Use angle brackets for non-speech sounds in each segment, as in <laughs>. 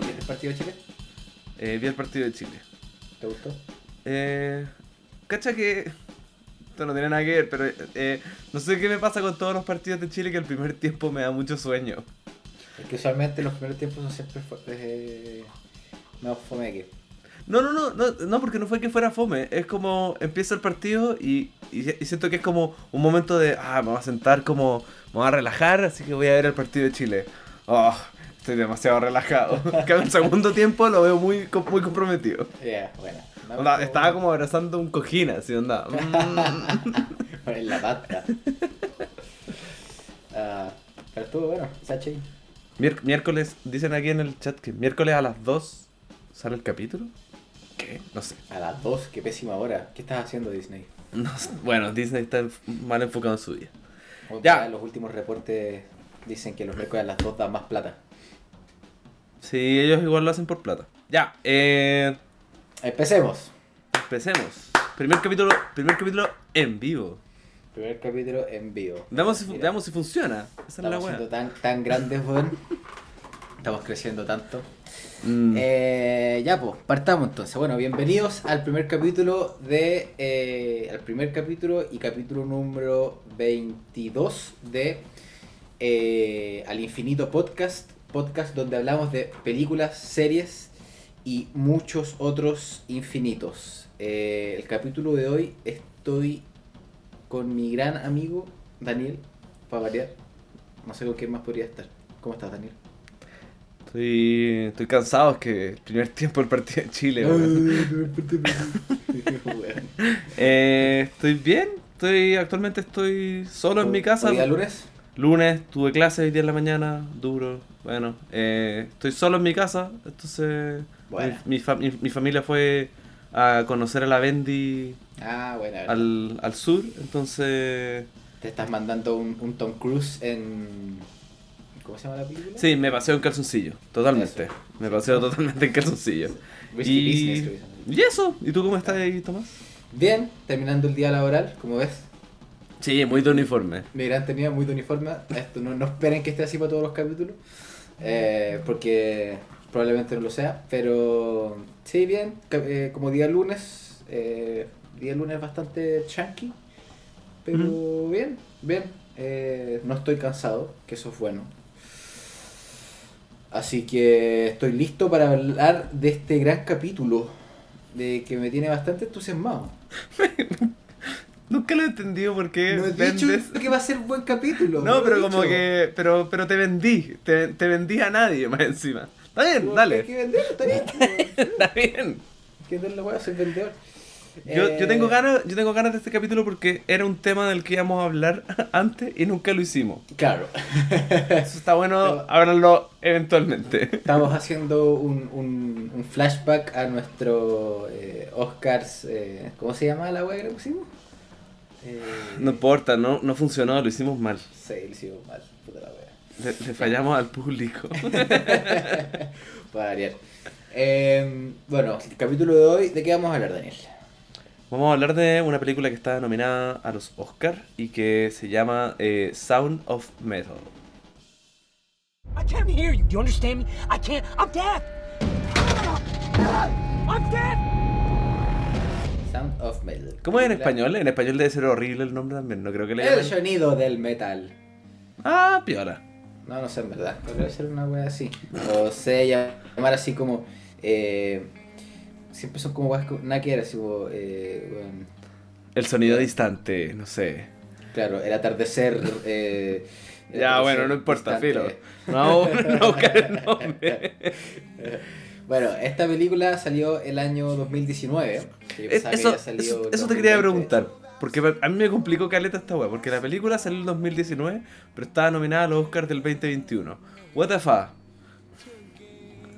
¿Viste el partido de Chile? Eh, vi el partido de Chile. ¿Te gustó? Eh, cacha que. Esto no tiene nada que ver, pero eh, no sé qué me pasa con todos los partidos de Chile que el primer tiempo me da mucho sueño. Es que usualmente los primeros tiempos son siempre eh, más fome que. No, no, no, no, no, porque no fue que fuera fome. Es como empieza el partido y, y, y siento que es como un momento de, ah, me voy a sentar como, me voy a relajar, así que voy a ver el partido de Chile. Oh, estoy demasiado relajado. <laughs> Que en el segundo tiempo lo veo muy, muy comprometido. Ya, bueno. No, Onda, estaba como abrazando un cojín, así, onda. <laughs> Mm. En la pata. <laughs> Ah, pero estuvo bueno, Sachi. Mier- miércoles, dicen aquí en el chat que miércoles a las 2 sale el capítulo. ¿Qué? No sé. A las 2, qué pésima hora. ¿Qué estás haciendo, Disney? No sé. Bueno, Disney está mal enfocado en su día. Ya. Ya. Los últimos reportes dicen que los miércoles a las 2 dan más plata. Sí, ellos igual lo hacen por plata. Ya, eh, Empecemos. empecemos. Primer capítulo, primer capítulo en vivo. Primer capítulo en vivo. Veamos si, Mira, veamos si funciona. Esa es la Estamos siendo tan, tan grandes, weón. Estamos creciendo tanto. Mm, Eh, ya, pues, partamos entonces. Bueno, bienvenidos al primer capítulo de. eh, al primer capítulo y capítulo número 22 de eh, Al Infinito Podcast. Podcast donde hablamos de películas, series y muchos otros infinitos. Eh, el capítulo de hoy estoy con mi gran amigo Daniel, para variar. No sé con quién más podría estar. ¿Cómo estás, Daniel? estoy, estoy cansado, es que el primer tiempo del partido de Chile. <laughs> Eh, estoy bien, estoy actualmente estoy solo en mi casa. ¿Hoy día lunes? Lunes tuve clase hoy día en la mañana, duro. Bueno, eh, estoy solo en mi casa, entonces Bueno. mi, mi fa- mi- mi familia fue a conocer a la Bendy Ah, bueno. al, al sur, entonces Te estás mandando un, un Tom Cruise en. ¿Cómo se llama la película? sí, me paseo en calzoncillo, totalmente. Eso. Me paseo totalmente en calzoncillo. Y, Business, y eso, ¿y tú cómo estás ahí, Tomás? Bien, terminando el día laboral, como ves. Sí, muy de uniforme. Mi gran tenía muy de uniforme. Esto no, no esperen que esté así para todos los capítulos. eh, porque probablemente no lo sea. Pero sí, bien. eh, como día lunes. eh, día lunes bastante chunky. Pero bien, bien. eh, no estoy cansado, que eso es bueno. Así que estoy listo para hablar de este gran capítulo. De que me tiene bastante entusiasmado. <laughs> Nunca lo he entendido por qué No he dicho vendes... que va a ser buen capítulo. No, he pero como dicho. que... Pero, pero te vendí, te, te vendí a nadie más encima. Está bien, Como dale. Hay que venderlo, está bien. <laughs> Está bien. Que vender la weá, soy vendedor. Yo, Eh, yo tengo ganas, yo tengo ganas de este capítulo porque era un tema del que íbamos a hablar <laughs> antes y nunca lo hicimos. Claro. <laughs> Eso está bueno hablarlo eventualmente. Estamos haciendo un, un, un flashback a nuestro eh, Oscars. eh, ¿Cómo se llama la weá que le pusimos? Eh, No importa, no, no funcionó, lo hicimos mal. Sí, lo hicimos mal. Puta la weá. Le, le fallamos al público. <laughs> Para variar. Eh, bueno, el capítulo de hoy, ¿de qué vamos a hablar, Daniel? Vamos a hablar de una película que está nominada a los Oscars y que se llama eh, Sound of Metal. I can't hear you. Do you understand me? I can't. I'm deaf. I'm deaf. Of Metal. ¿Cómo es en español? En español debe ser horrible el nombre también, no creo que le El sonido del metal. Ah, piola. No, no sé en verdad, debe ser una wea así. O se llamar así como. Eh, siempre son como weas que nada que ver, así como. Eh, El sonido distante, no sé. claro, el atardecer. Eh, el Ya, atardecer bueno, no importa, filo. distante. No, <laughs> no buscar el <laughs> nombre. <laughs> Bueno, esta película salió el año 2019. que yo Es- pensaba que Eso, te quería 2020. preguntar. Porque a mí me complicó caleta esta weá. Porque la película salió en el 2019, pero estaba nominada a los Oscars del 2021. What the fuck?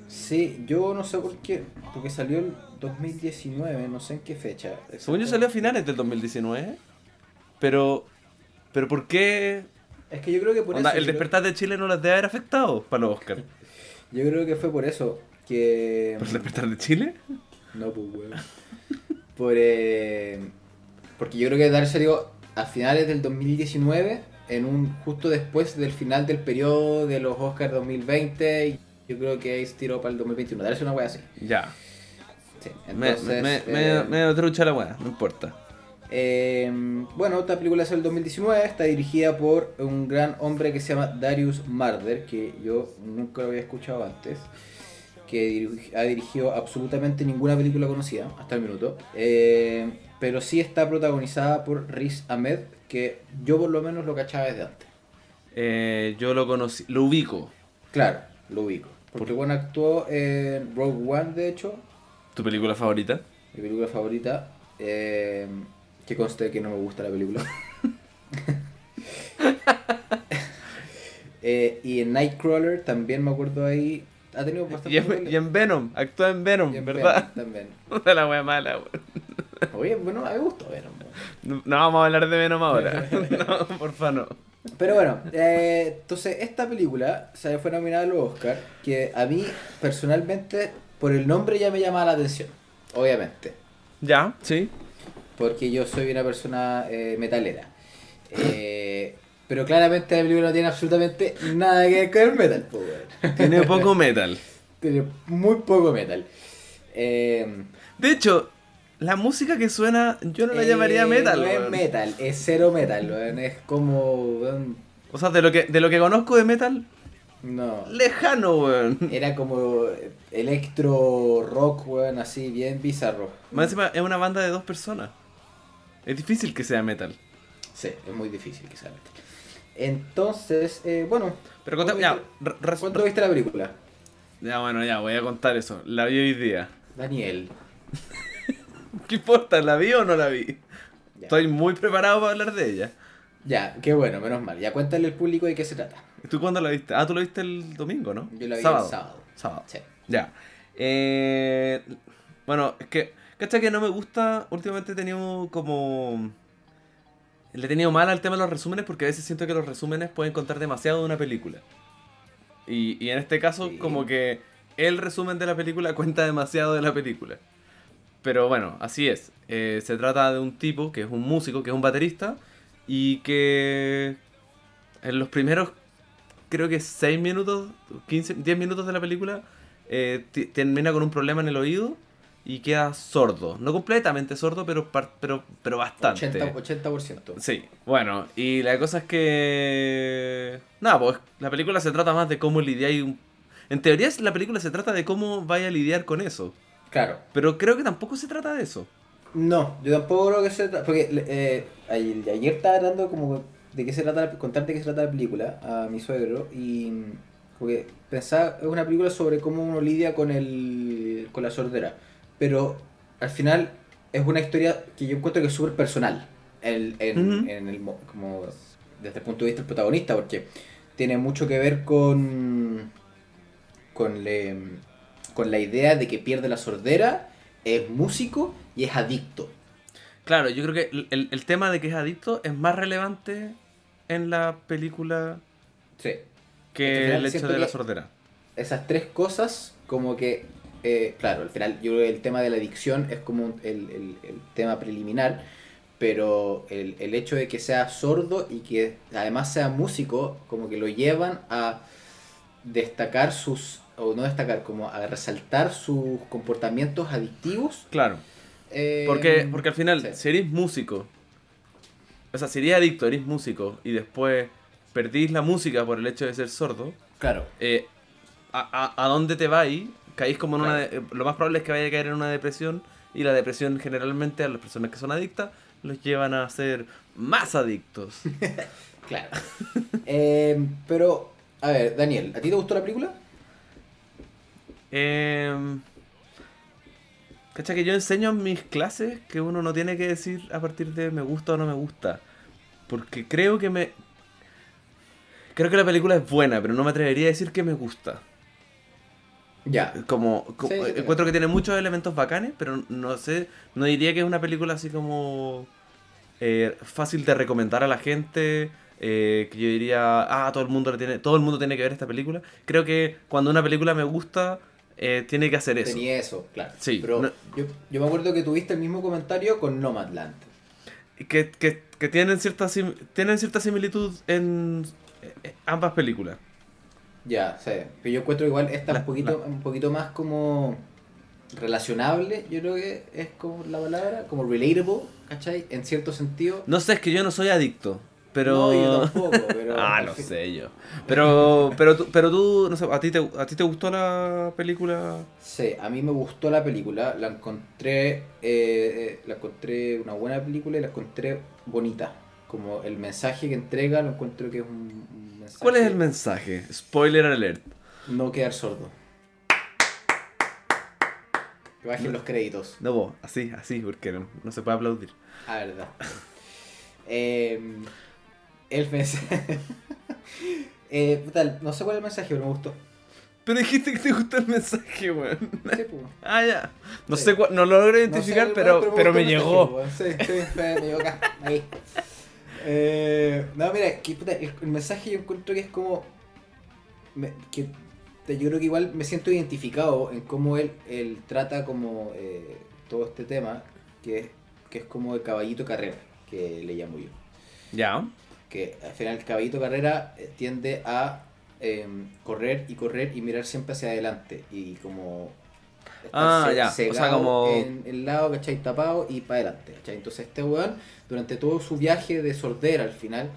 Sí, yo no sé por qué. Porque salió el 2019, no sé en qué fecha. Según yo salió a finales del 2019. Pero. Pero ¿por qué? Es que yo creo que por Onda, eso. el creo- despertar de Chile no las debe haber afectado para los Oscars. <laughs> Yo creo que fue por eso. Que. ¿Por el despertar de Chile? No, pues, weón. Por, eh, porque yo creo que Dark salió a finales del 2019, en un justo después del final del periodo de los Oscars 2020. Y yo creo que ahí se tiró para el 2021. Dale una wea así. Ya. Sí, Me, entonces. me, eh, me, medio trucha la weá, no importa. eh, bueno, esta película es del 2019, está dirigida por un gran hombre que se llama Darius Marder, que yo nunca lo había escuchado antes, que ha dirigido absolutamente ninguna película conocida hasta el minuto, eh, pero sí está protagonizada por Riz Ahmed, que yo por lo menos lo cachaba desde antes. Eh, yo lo conocí, lo ubico. Claro, lo ubico. Porque bueno, actuó en Rogue One, de hecho, ¿Tu película favorita? mi película favorita, eh, que conste que no me gusta la película. <laughs> Eh, y en Nightcrawler también me acuerdo ahí. Ha tenido Y en, y en Venom, actúa en Venom, en ¿verdad? Venom también. <laughs> La wea mala, weón. Oye, bueno, a mí me gustó Venom. No, no vamos a hablar de Venom ahora. <laughs> no, porfa, no. Pero bueno, eh, entonces esta película se fue nominada a los Oscar, que a mí personalmente, por el nombre ya me llamaba la atención, obviamente. Ya, sí. porque yo soy una persona eh, metalera. Eh, pero claramente la película no tiene absolutamente nada que ver con el metal, weón. Tiene poco metal. <laughs> Tiene muy poco metal. Eh, De hecho, la música que suena, yo no la eh, llamaría metal. No es metal, es cero metal, weón. Es como. weón, O sea, de lo que, de lo que conozco de metal, No. lejano, weón. Era como electro rock, weón, así, bien bizarro. Más encima es una banda de dos personas. Es difícil que sea metal. Sí, es muy difícil que sea metal. Entonces, eh, bueno. Pero contame, ya, re- ¿Cuánto viste la película? ya, bueno, ya, voy a contar eso. La vi hoy día. Daniel. <laughs> ¿Qué importa? ¿La vi o no la vi? Ya. Estoy muy preparado para hablar de ella. Ya, qué bueno, menos mal. Ya cuéntale al público de qué se trata. ¿Y tú cuándo la viste? Ah, tú la viste el domingo, ¿no? Yo la vi sábado. el sábado. Sábado. Sí. Ya. Eh, bueno, es que, ¿cachai que no me gusta? Últimamente he tenido como... Le he tenido mal al tema de los resúmenes porque a veces siento que los resúmenes pueden contar demasiado de una película. Y, y en este caso, Sí. como que el resumen de la película <laughs> cuenta demasiado de la película. Pero bueno, así es. Eh, se trata de un tipo que es un músico, que es un baterista, y que en los primeros, creo que 6 minutos, 15, 10 minutos de la película, eh, termina con un problema en el oído y queda sordo. No completamente sordo, pero, pero, pero bastante. 80%. 80%. Sí, bueno, y la cosa es que... Nada, pues la película se trata más de cómo lidiar... un- En teoría la película se trata de cómo vaya a lidiar con eso. Claro. Pero creo que tampoco se trata de eso. No, yo tampoco creo que se trata. Porque eh, ayer, ayer estaba hablando como de qué se trata, contarte de qué se trata la película a mi suegro y. Porque pensaba, es una película sobre cómo uno lidia con el con la sordera. Pero al final es una historia que yo encuentro que es súper personal. El, en, Ujú. en el, mo- como desde el punto de vista del protagonista, porque tiene mucho que ver con. con, le- con la idea de que pierde la sordera, es músico y es adicto. Claro, yo creo que el, el- tema de que es adicto es más relevante en la película Sí. que el hecho de la sordera. Esas tres cosas, como que, eh, claro, al final yo creo que el tema de la adicción es como un- el, el- el tema preliminar, pero el, el hecho de que sea sordo y que además sea músico, como que lo llevan a destacar sus, o no destacar, como a resaltar sus comportamientos adictivos. Claro. eh, Porque, porque al final, sí. si eres músico, o sea, si eres adicto, eres músico, y después perdís la música por el hecho de ser sordo, Claro, eh, a, a, a dónde te vais? Caís como en una... De- eh, lo más probable es que vaya a caer en una depresión, y la depresión generalmente a las personas que son adictas los llevan a ser más adictos. <laughs> claro. Eh, pero, a ver, Daniel, ¿a ti te gustó la película? Eh, Cacha que yo enseño en mis clases que uno no tiene que decir a partir de me gusta o no me gusta. Porque creo que me. Creo que la película es buena, pero no me atrevería a decir que me gusta. Ya. Como, co- Sí, sí, sí. encuentro que tiene muchos elementos bacanes, pero no sé, no diría que es una película así como eh, fácil de recomendar a la gente. eh, que yo diría, ah, todo el mundo le tiene, todo el mundo tiene que ver esta película. Creo que cuando una película me gusta, eh, tiene que hacer eso. Tenía eso, claro. Sí, Pero no- yo, yo me acuerdo que tuviste el mismo comentario con Nomadland. que, que, que tienen cierta sim- tienen cierta similitud en eh, ambas películas. Ya, sí. Pero yo encuentro igual esta La- un poquito, un poquito más como relacionable, yo creo que es como la palabra, como relatable, ¿cachai? En cierto sentido. No sé, es que yo no soy adicto. Pero. No, yo tampoco, <laughs> pero- ah, no fin- sé yo. Pero, pero, tú, pero tú, no sé, ¿a ti, te, ¿a ti te gustó la película? Sí, a mí me gustó la película, la encontré, eh, eh, la encontré una buena película y la encontré bonita. Como el mensaje que entrega, lo encuentro que es un mensaje. ¿Cuál es el mensaje? Spoiler alert. No quedar sordo. Que bajen los créditos. No, vos, así, así, porque no, no se puede aplaudir. Ah, verdad. Eh, el mensaje. <laughs> eh, puta, no sé cuál es el mensaje, pero me gustó. Pero dijiste que te gustó el mensaje, weón. Sí. Ah, ya. No Sí. sé cuál, no lo logro No sé, identificar, pero, pero, me mensaje, llegó. Sí, sí, me llegó acá. Ahí. Eh, no, mira, que, puta, el, el mensaje yo encuentro que es como. me- que, yo creo que igual me siento identificado en cómo él, él trata como eh, todo este tema, que, es- que es como el caballito carrera, que le llamo yo. Ya. que al final el caballito carrera eh, tiende a eh, correr y correr y mirar siempre hacia adelante y como Ah, ya, o sea, como- en el lado, ¿cachai? Tapado y para adelante, ¿cachai? Entonces este weón, durante todo su viaje de sordera al final,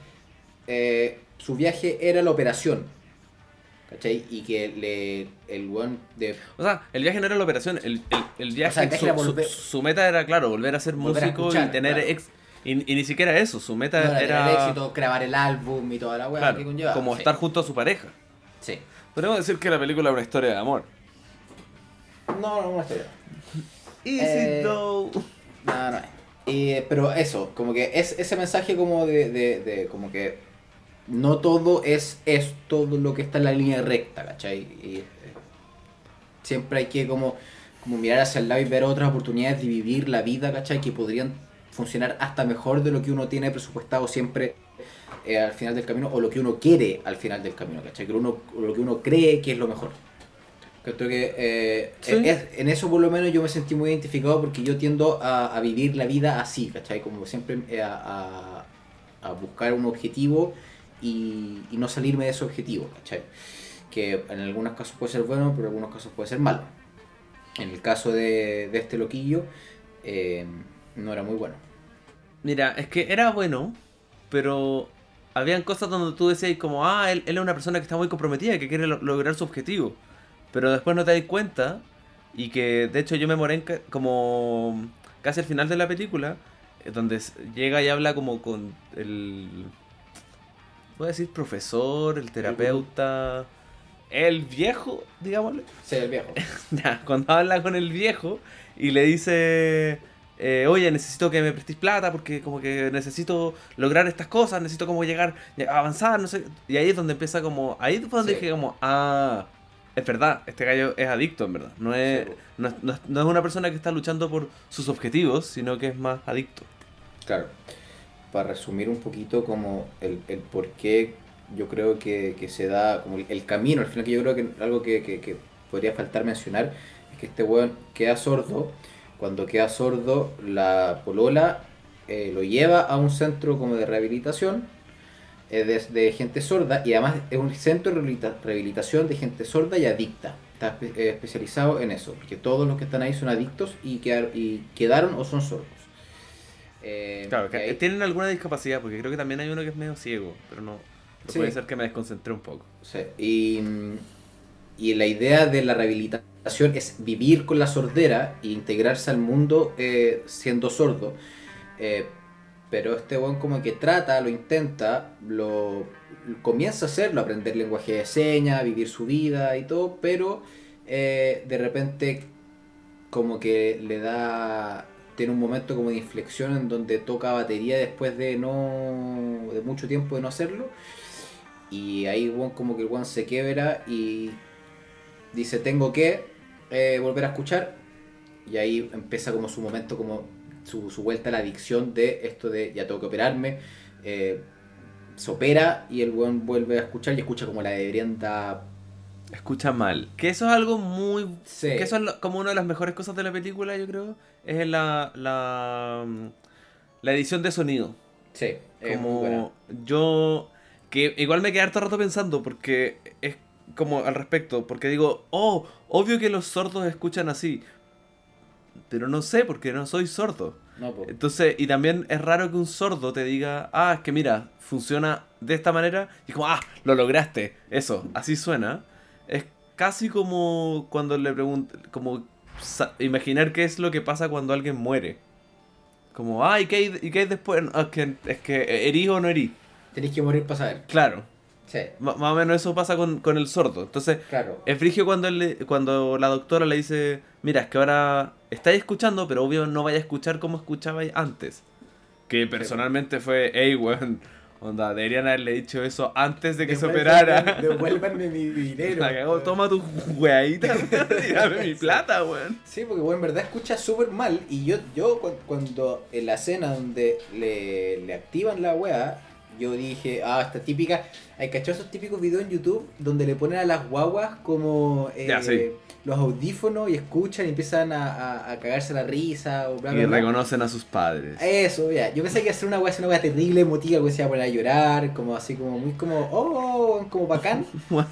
eh, su viaje era la operación, ¿cachai? Y que le, el weón de... O sea, el viaje no era la operación, el, el, el viaje, O sea, el viaje su, era su- volver- su meta era, claro, volver a ser Volver a músico escuchar, y tener claro. ex. Y, y ni siquiera eso, su meta no, era tener éxito, grabar el álbum y toda la weá claro, que conlleva. como Sí. estar junto a su pareja. Sí. Podemos decir que la película es una historia de amor. No, no, no estoy. Easy Eh, though. No, no. Y, pero eso, como que es ese mensaje como de, de, de como que no todo es, es todo lo que está en la línea recta, ¿cachai? Y, eh, siempre hay que como, como mirar hacia el lado y ver otras oportunidades de vivir la vida, ¿cachai? Que podrían funcionar hasta mejor de lo que uno tiene presupuestado siempre eh, al final del camino o lo que uno quiere al final del camino, ¿cachai? Que uno, lo que uno cree que es lo mejor. Creo que eh, Sí. es- en eso por lo menos yo me sentí muy identificado porque yo tiendo a, a vivir la vida así, ¿cachai? Como siempre eh, a, a- buscar un objetivo y, y no salirme de ese objetivo, ¿cachai? Que en algunos casos puede ser bueno, pero en algunos casos puede ser malo. En el caso de, de este loquillo, eh, no era muy bueno. Mira, es que era bueno, pero habían cosas donde tú decías como, ah, él, él es una persona que está muy comprometida y que quiere lo- lograr su objetivo. Pero después no te das cuenta y que de hecho yo me moré en ca- como casi al final de la película, eh, donde llega y habla como con el, voy a decir profesor, el terapeuta, el viejo, digámosle. Sí, el viejo. <laughs> Ya, cuando habla con el viejo y le dice, eh, oye, necesito que me prestes plata porque como que necesito lograr estas cosas, necesito como llegar, a avanzar, no sé. Y ahí es donde empieza como, ahí fue donde Sí. dije como, ah, es verdad, este gallo es adicto en verdad. No es, Sí, no, no es- no es una persona que está luchando por sus objetivos, sino que es más adicto. Claro. Para resumir un poquito como el, el por qué yo creo que, que se da, como el, el camino, al final que yo creo que algo que, que- que podría faltar mencionar es que este weón queda sordo. Cuando queda sordo, la polola eh, lo lleva a un centro como de rehabilitación eh, de, de gente sorda y además es un centro de rehabilita- rehabilitación de gente sorda y adicta. Está eh, especializado en eso, porque todos los que están ahí son adictos y, quedar- y quedaron o son sordos. Eh, Claro, que ahí- tienen alguna discapacidad, porque creo que también hay uno que es medio ciego, pero no. pero Sí. Puede ser que me desconcentré un poco. Sí, y, y la idea de la rehabilitación es vivir con la sordera e integrarse al mundo eh, siendo sordo. Eh, pero este buen como que trata, lo intenta, lo comienza a hacerlo, aprender lenguaje de señas, vivir su vida y todo, pero eh, de repente como que le da tiene un momento como de inflexión en donde toca batería después de no de mucho tiempo de no hacerlo. Y ahí weón, como que el one se quiebra y dice tengo que eh, volver a escuchar y ahí empieza como su momento como su, su vuelta a la adicción de esto de ya tengo que operarme eh, se opera y el weón vuelve a escuchar y escucha como la de Brenda Escucha mal. Que eso es algo muy Sí. Que eso es lo- como una de las mejores cosas de la película, yo creo. Es la, la, mm, la edición de sonido. sí es muy buena. Como yo. Que igual me quedé harto rato pensando porque es como al respecto, porque digo, oh, obvio que los sordos escuchan así, pero no sé porque no soy sordo. No, po. Entonces, y también es raro que un sordo te diga, ah, es que mira, funciona de esta manera, y como, ah, lo lograste, eso, así suena. Es casi como cuando le preguntan, como imaginar qué es lo que pasa cuando alguien muere. Como, ah, ¿y qué hay, y qué hay después? Es que, es que herí o no herí. Tenés que morir para saber. Claro, Sí, más o menos eso pasa con, con el sordo. Entonces, claro. es frigio cuando, él cuando la doctora le dice, mira, es que ahora estáis escuchando, pero obvio no vaya a escuchar como escuchabais antes. Que personalmente fue, hey, weón, onda, deberían haberle dicho eso antes de que se operara. Devuélvanme mi <laughs> dinero. La cagó, toma tu weadita, <laughs> tírame mi plata, weón. Sí, porque bueno, en verdad escucha súper mal. Y yo, yo cu- cuando en la escena donde le, le activan la wea, yo dije, ah, esta típica. Hay cachado esos típicos videos en YouTube donde le ponen a las guaguas como eh, Ya, sí. los audífonos y escuchan y empiezan a, a- a cagarse la risa o bla, Y bla. reconocen a sus padres. Eso, ya. Yo pensé que ser una wea, así, una wea terrible, emotiva, que se iba a poner a llorar, como así, como muy como, oh, como bacán. <laughs>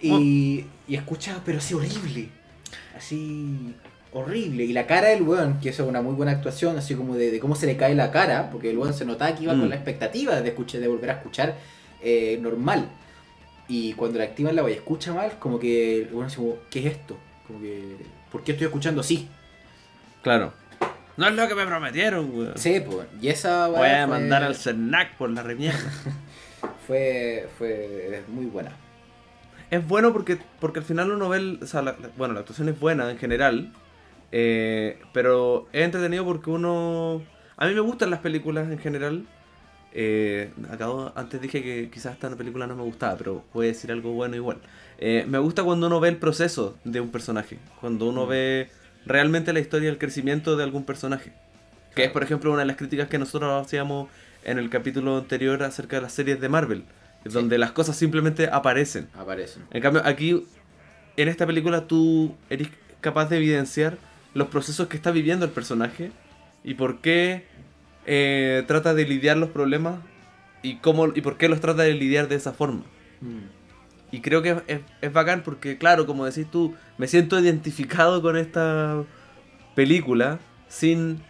Y, y escucha, pero así horrible. Así horrible. Y la cara del weón, que eso es una muy buena actuación, así como de, de cómo se le cae la cara, porque el weón se notaba que iba Mm. con la expectativa de escuchar, de volver a escuchar eh, normal. Y cuando le activan la y escucha mal, como que el weón como, ¿qué es esto? Como que, ¿por qué estoy escuchando así? Claro. No es lo que me prometieron, weón. Sí, pues. Y esa Voy a fue- mandar al CERNAC por la remierda. <laughs> fue, fue muy buena. Es bueno porque, porque al final uno ve, el- o sea, la- bueno, la actuación es buena en general, eh, pero es entretenido porque uno... A mí me gustan las películas en general. eh, acabo, antes dije que quizás esta película no me gustaba, pero voy a decir algo bueno igual. Eh, me gusta cuando uno ve el proceso de un personaje, cuando uno ve realmente la historia y el crecimiento de algún personaje. Que es, por ejemplo, una de las críticas que nosotros hacíamos en el capítulo anterior acerca de las series de Marvel, donde las cosas simplemente aparecen. Aparecen. En cambio, aquí, en esta película, tú eres capaz de evidenciar los procesos que está viviendo el personaje y por qué eh, trata de lidiar los problemas y, cómo, y por qué los trata de lidiar de esa forma. Y creo que es, bacán porque, claro, como decís tú, me siento identificado con esta película sin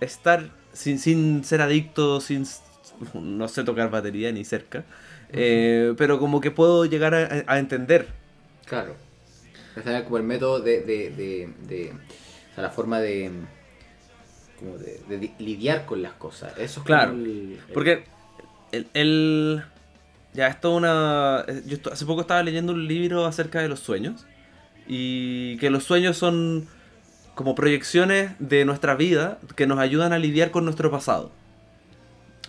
estar, sin, sin ser adicto, sin, no sé tocar batería ni cerca, eh, pero como que puedo llegar a, a entender. Claro. Como el método de, de, de, de- o sea, la forma de, como de, de di- lidiar con las cosas. Eso es Claro, como el- el- Porque el, el- ya esto es una eh, yo hace poco estaba leyendo un libro acerca de los sueños y que los sueños son como proyecciones de nuestra vida que nos ayudan a lidiar con nuestro pasado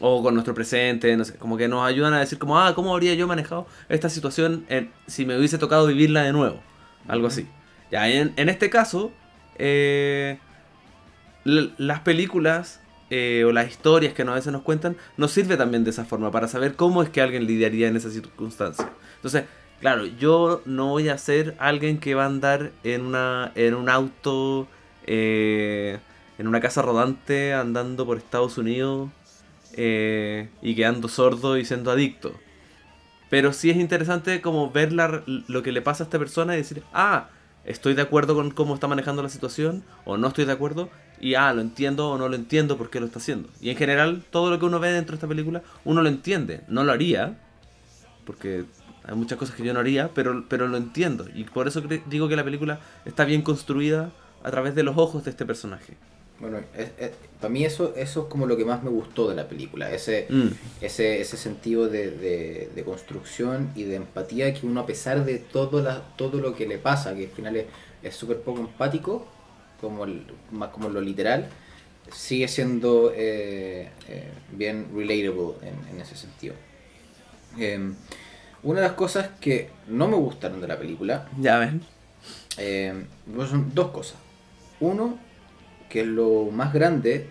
o con nuestro presente, no sé, como que nos ayudan a decir como, ah, ¿cómo habría yo manejado esta situación en- si me hubiese tocado vivirla de nuevo? Algo así. Ya, en, en este caso, eh, las películas eh, o las historias que a veces nos cuentan nos sirve también de esa forma para saber cómo es que alguien lidiaría en esa circunstancia. Entonces, claro, yo no voy a ser alguien que va a andar en una en un auto eh, en una casa rodante andando por Estados Unidos eh, y quedando sordo y siendo adicto. Pero sí es interesante como ver lo que le pasa a esta persona y decir, ah, estoy de acuerdo con cómo está manejando la situación o no estoy de acuerdo y ah, lo entiendo o no lo entiendo por qué lo está haciendo. Y en general todo lo que uno ve dentro de esta película uno lo entiende, no lo haría porque hay muchas cosas que yo no haría, pero, pero lo entiendo y por eso digo que la película está bien construida a través de los ojos de este personaje. Bueno, es- es- para mí eso, eso es como lo que más me gustó de la película. Ese, Mm, ese, ese sentido de, de- de construcción y de empatía que uno a pesar de todo, la, todo lo que le pasa, que al final es súper poco empático, como el- más como lo literal, sigue siendo eh, eh, bien relatable en, en ese sentido. Eh, una de las cosas que no me gustaron de la película ya ven. eh, pues son dos cosas. Uno, que es lo más grande,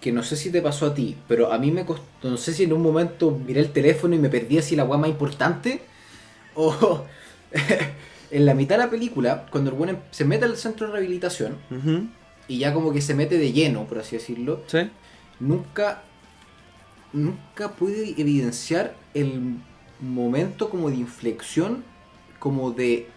que no sé si te pasó a ti, pero a mí me costó, no sé si en un momento miré el teléfono y me perdí así la guay más importante, <laughs> o <laughs> en la mitad de la película, cuando el bueno se mete al centro de rehabilitación, y ya como que se mete de lleno, por así decirlo, ¿Sí? nunca, nunca pude evidenciar el momento como de inflexión como de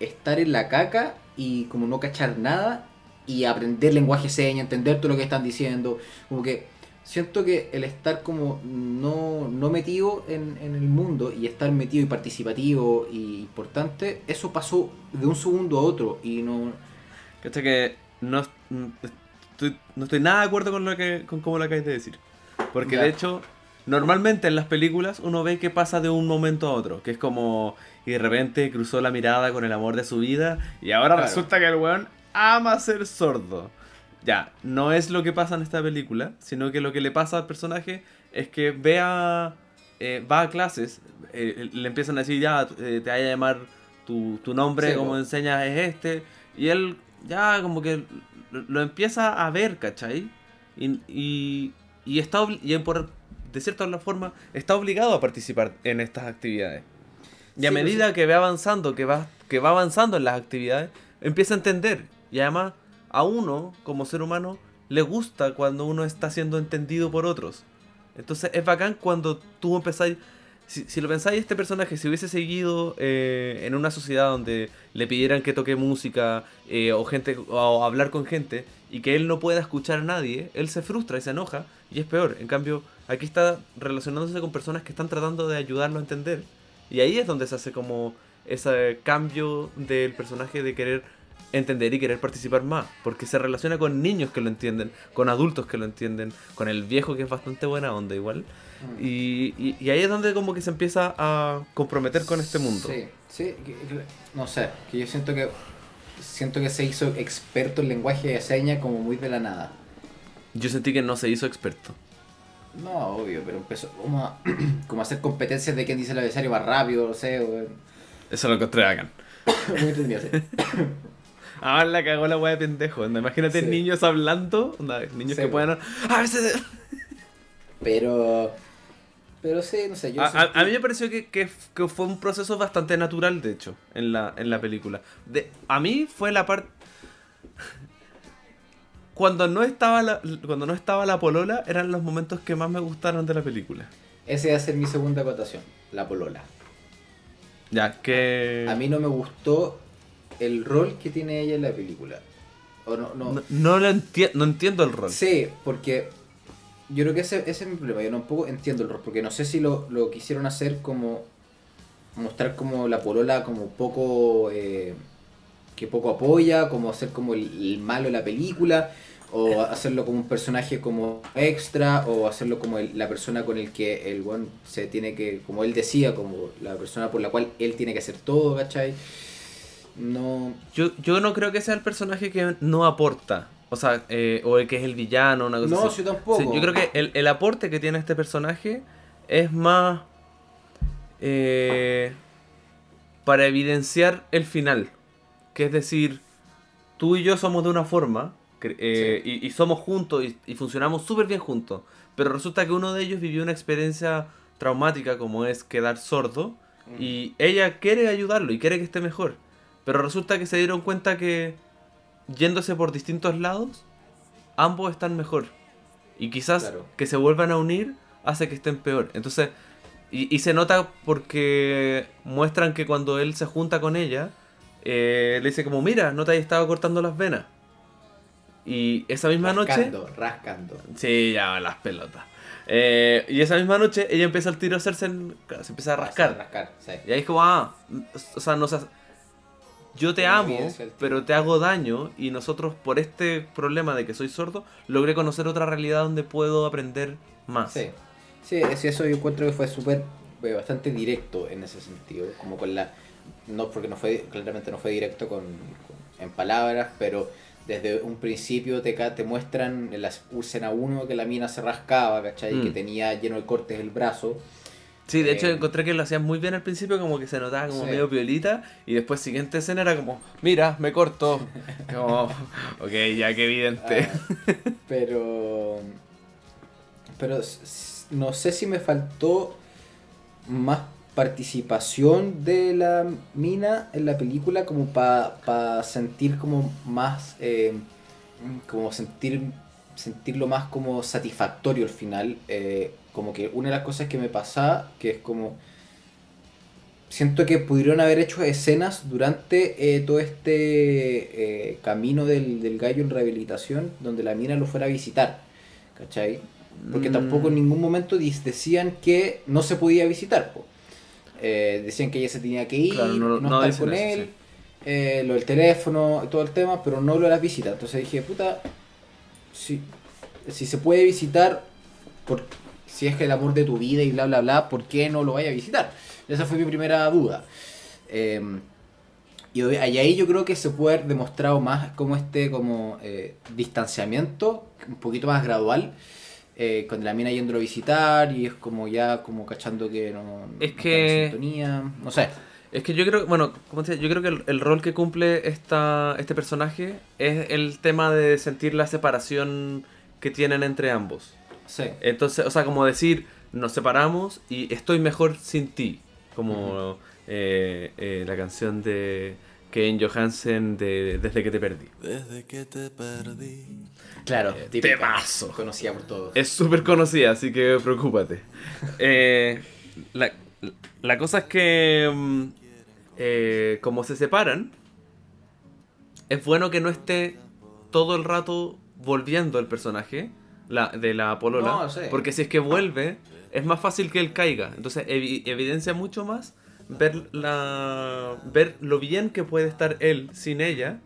estar en la caca y como no cachar nada y aprender lenguaje seña, entender todo lo que están diciendo. Como que siento que el estar como no, no metido en, en el mundo y estar metido y participativo y importante, eso pasó de un segundo a otro y no... ¿Cachai? Que no, mm, estoy, no estoy nada de acuerdo con lo que con cómo lo de decir. Porque Ya. de hecho, normalmente en las películas uno ve que pasa de un momento a otro. Que es como, y de repente cruzó la mirada con el amor de su vida. Y ahora Claro. resulta que el weón ama ser sordo. Ya, no es lo que pasa en esta película, sino que lo que le pasa al personaje es que vea, eh, va a clases, eh, le empiezan a decir, ya, eh, te vaya a llamar tu, tu nombre, Sí, como po. enseñas, es este. Y él ya como que lo, lo empieza a ver, ¿cachai? Y, y, y está y por, de cierta forma está obligado a participar en estas actividades. Y a Sí, pues medida que va avanzando, que va, que va avanzando en las actividades, empieza a entender. Y además, a uno, como ser humano, le gusta cuando uno está siendo entendido por otros. Entonces es bacán cuando tú empezáis. Si, si lo pensáis, este personaje, si hubiese seguido eh, en una sociedad donde le pidieran que toque música eh, o gente o hablar con gente y que él no pueda escuchar a nadie, él se frustra y se enoja y es peor. En cambio, aquí está relacionándose con personas que están tratando de ayudarlo a entender y ahí es donde se hace como ese cambio del personaje de querer entender y querer participar más. Porque se relaciona con niños que lo entienden, con adultos que lo entienden, con el viejo que es bastante buena onda igual. Y, y- y ahí es donde como que se empieza a comprometer con este mundo. Sí, sí, no sé, que yo siento que siento que se hizo experto en lenguaje de señas como muy de la nada. Yo sentí que no se hizo experto. No, obvio, pero empezó como a, <clears throat> como a hacer competencias de quién dice el adversario más rápido, no sé, weón. Eso lo encontré bacán. <coughs> muy entretenido, sí. <coughs> Ahora la cagó la wea de pendejo. onda. Imagínate Sí. niños hablando. onda, niños Sí, que puedan. A veces. <laughs> Pero, pero sí, no sé, yo A, a- sentí- a mí me pareció que, que fue un proceso bastante natural, de hecho, en la, en la película. De, a mí fue la parte... <laughs> Cuando no, estaba la, cuando no estaba la polola, eran los momentos que más me gustaron de la película. ese va a ser mi segunda acotación, la polola. Ya, que... A mí no me gustó el rol que tiene ella en la película. O no, no, No, no lo enti- no entiendo el rol. Sí, porque yo creo que ese, ese es mi problema. Yo tampoco entiendo el rol, porque no sé si lo, lo quisieron hacer como mostrar como la polola como poco eh, que poco apoya, como hacer como el, el malo de la película, o hacerlo como un personaje como extra, o hacerlo como el- la persona con el que el one se tiene que, como él decía, como la persona por la cual él tiene que hacer todo, ¿cachai? No, Yo, yo no creo que sea el personaje que no aporta. O sea, eh, o el que es el villano, una cosa No, así. yo tampoco. Sí, yo creo que el, el aporte que tiene este personaje es más eh, para evidenciar el final. Que es decir, tú y yo somos de una forma eh, y, y somos juntos y, y funcionamos súper bien juntos. Pero resulta que uno de ellos vivió una experiencia traumática como es quedar sordo y ella quiere ayudarlo y quiere que esté mejor. Pero resulta que se dieron cuenta que yéndose por distintos lados, ambos están mejor. Y quizás Claro. que se vuelvan a unir hace que estén peor. Entonces, y, y se nota porque muestran que cuando él se junta con ella, eh, le dice como, mira, no te has estado cortando las venas. Y esa misma noche... rascando, rascando. Sí, ya las pelotas. Eh, y esa misma noche ella empieza al tiro a hacerse, en- se empieza a rascar. rascar, sí. Y ahí es como, ah, o sea, no sé, yo te amo, pero te hago daño y nosotros por este problema de que soy sordo, logré conocer otra realidad donde puedo aprender más. Sí, sí, es- eso yo encuentro que fue súper, eh, bastante directo en ese sentido, como con la, no porque no fue, claramente no fue directo con, con- en palabras, pero desde un principio te, te muestran en la escena 1 que la mina se rascaba, ¿cachai? Mm. Que tenía lleno de cortes el brazo. Sí, de hecho Eh, encontré que lo hacían muy bien al principio, como que se notaba como Sí. medio piolita, y después siguiente escena era como, mira, me corto. <laughs> como, ok, ya que evidente. Ah, <laughs> pero. Pero no sé si me faltó más participación de la mina en la película como para sentir como más eh, como sentir sentirlo más como satisfactorio al final eh, como que una de las cosas que me pasaba que es como siento que pudieron haber hecho escenas durante eh, todo este eh, camino del, del gallo en rehabilitación donde la mina lo fuera a visitar, ¿cachai? Porque Mm. tampoco en ningún momento decían que no se podía visitar, po. Eh, decían que ella se tenía que ir, Claro, no- no, no estar con eso, él, sí. lo del teléfono todo el tema, pero no lo de las visitas. Entonces dije, puta, si, si se puede visitar, por, si es que el amor de tu vida y bla, bla, bla, ¿por qué no lo vaya a visitar? Esa fue mi primera duda. Eh, y ahí yo creo que se puede haber demostrado más como este como eh, distanciamiento, un poquito más gradual, eh, con la mina yendo a visitar y es como ya como cachando que no, Es que- en sintonía, no sé. Es que yo creo, bueno, como te decía, yo creo que el, el rol que cumple esta, este personaje es el tema de sentir la separación que tienen entre ambos. Sí. Entonces, o sea, como decir, nos separamos y estoy mejor sin ti. Como eh, eh, la canción de Kane Johansen de Desde que te perdí. Desde que te perdí. Claro, típica, temazo. Conocida por todos. Es súper conocida, así que preocúpate. Eh, la, la cosa es que, mm, eh, como se separan, es bueno que no esté todo el rato volviendo el personaje la, de la polola. No, sí. Porque si es que vuelve, es más fácil que él caiga. Entonces evi- evidencia mucho más ver, la, ver lo bien que puede estar él sin ella.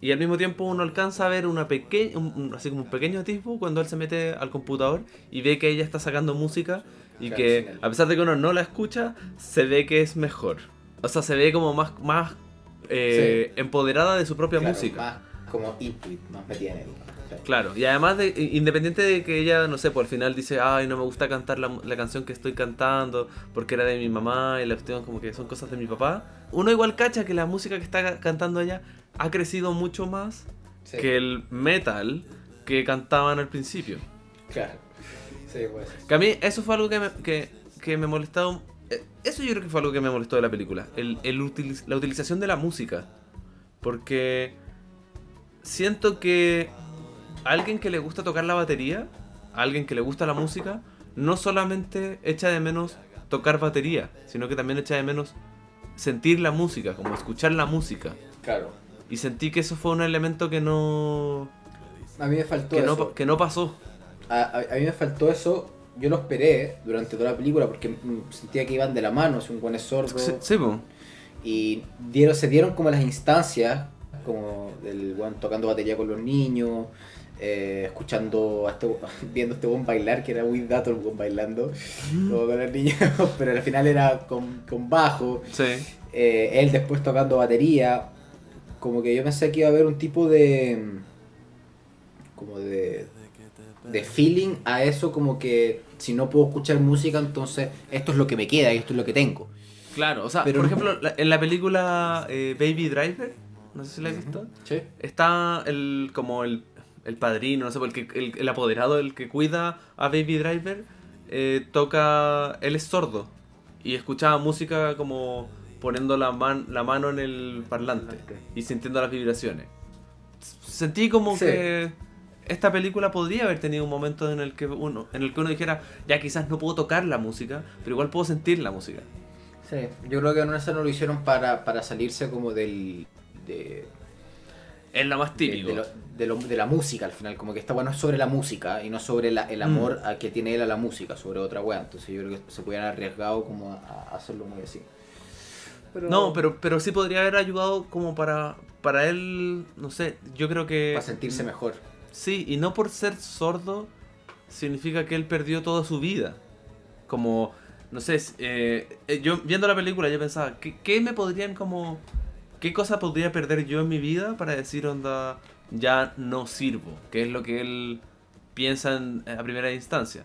Y al mismo tiempo uno alcanza a ver una peque un, así como un pequeño atisbo cuando él se mete al computador y ve que ella está sacando música y Claro, que a pesar de que uno no la escucha, se ve que es mejor. O sea, se ve como más, más eh, empoderada de su propia Claro, música. Más como intuit, más metida en él. Claro. Y además, de, independiente de que ella, no sé, por al final dice, ay, no me gusta cantar la, la canción que estoy cantando porque era de mi mamá y la cuestión como que son cosas de mi papá, uno igual cacha que la música que está cantando ella ha crecido mucho más Sí, que el metal que cantaban al principio. Claro. Sí, pues. Que a mí eso fue algo que me, que, que me molestó. eh, Eso yo creo que fue algo que me molestó de la película. El, el utiliz- la utilización de la música. Porque siento que alguien que le gusta tocar la batería, alguien que le gusta la música, no solamente echa de menos tocar batería, sino que también echa de menos sentir la música, como escuchar la música. Claro. Y sentí que eso fue un elemento que no, A mí me faltó que eso. no, que no pasó. A, a- a mí me faltó eso. Yo lo esperé durante toda la película porque mm, sentía que iban de la mano, si un buen es sordo. Sí, sí. Y dieron, se dieron como las instancias, como del weón tocando batería con los niños, eh, escuchando, a este, <laughs> viendo a este buen bailar, que era muy dato el buen bailando, como con los niños, <laughs> pero al final era con, con bajo. Sí. Eh, él después tocando batería. Como que yo pensé que iba a haber un tipo de. como de. de feeling a eso, como que si no puedo escuchar música, entonces esto es lo que me queda y esto es lo que tengo. Claro, o sea, Pero por ejemplo, en la película eh, Baby Driver, no sé si la has visto, ¿Sí? está el como el, el padrino, no sé, el, que- el, el apoderado, el que cuida a Baby Driver, eh, toca, él es sordo y escuchaba música como poniendo la, man- la mano en el parlante y sintiendo las vibraciones. Sentí como Sí. que esta película podría haber tenido un momento en el que uno, en el que uno dijera, ya quizás no puedo tocar la música, pero igual puedo sentir la música. Sí, yo creo que en esa no lo hicieron para, para salirse como del. de. Es lo más típico. de lo- de lo- de la música al final, como que está bueno es sobre la música y no sobre la- el amor a que tiene él a la música, sobre otra wea. Entonces yo creo que se podían haber arriesgado como a, a hacerlo muy así. Pero, No, pero, pero sí podría haber ayudado como para, para él, no sé, yo creo que... Para sentirse mejor. Sí, y no por ser sordo significa que él perdió toda su vida. Como, no sé, eh, eh, yo viendo la película yo pensaba, ¿qué, qué me podrían como... ¿Qué cosa podría perder yo en mi vida para decir, onda, ya no sirvo? Que es lo que él piensa en- a primera instancia.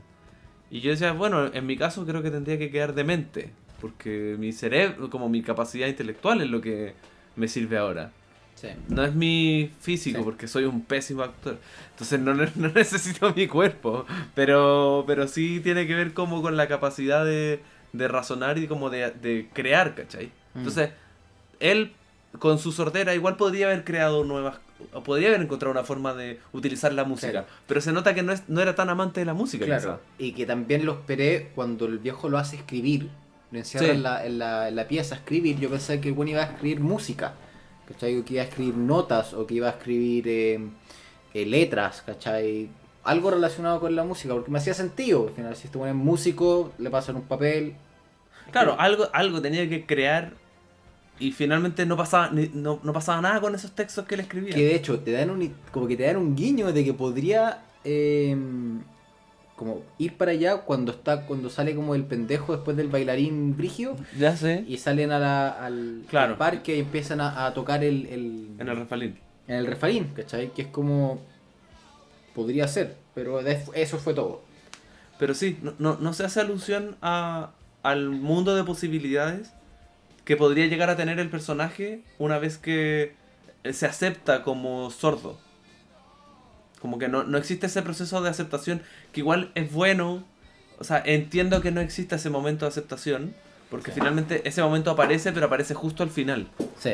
Y yo decía, bueno, en mi caso creo que tendría que quedar demente. Porque mi cerebro, como mi capacidad intelectual es lo que me sirve ahora. Sí. No es mi físico, Sí. porque soy un pésimo actor. Entonces no, no <laughs> necesito mi cuerpo. Pero, pero sí tiene que ver como con la capacidad de, de razonar y como de, de crear, ¿cachai? Mm. Entonces, él con su sordera igual podría haber creado nuevas... Podría haber encontrado una forma de utilizar la música. Claro. Pero se nota que no, es, no era tan amante de la música. Claro. quizá. Y que también lo esperé cuando el viejo lo hace escribir lo encierra Sí. en, la, en, la, en la pieza a escribir, yo pensé que el bueno iba a escribir música, ¿cachai? O que iba a escribir notas, o que iba a escribir eh, eh, letras, ¿cachai? Algo relacionado con la música, porque me hacía sentido. Al final, si este bueno es músico, le pasan un papel. Claro, algo, algo tenía que crear y finalmente no pasaba, no, no pasaba nada con esos textos que él escribía. Que de hecho te dan un, como que te dan un guiño de que podría eh, como ir para allá cuando está cuando sale como el pendejo después del bailarín brigio Ya sé. y salen a la- al, Claro. al parque y empiezan a, a tocar el, el- En el refalín. en el refalín, ¿cachai? Que es como podría ser, pero eso fue todo. Pero sí, no, no, no se hace alusión a, al mundo de posibilidades que podría llegar a tener el personaje una vez que eh, se acepta como sordo. Como que no, no existe ese proceso de aceptación que igual es bueno. O sea, entiendo que no existe ese momento de aceptación. Porque Sí. finalmente ese momento aparece, pero aparece justo al final. Sí.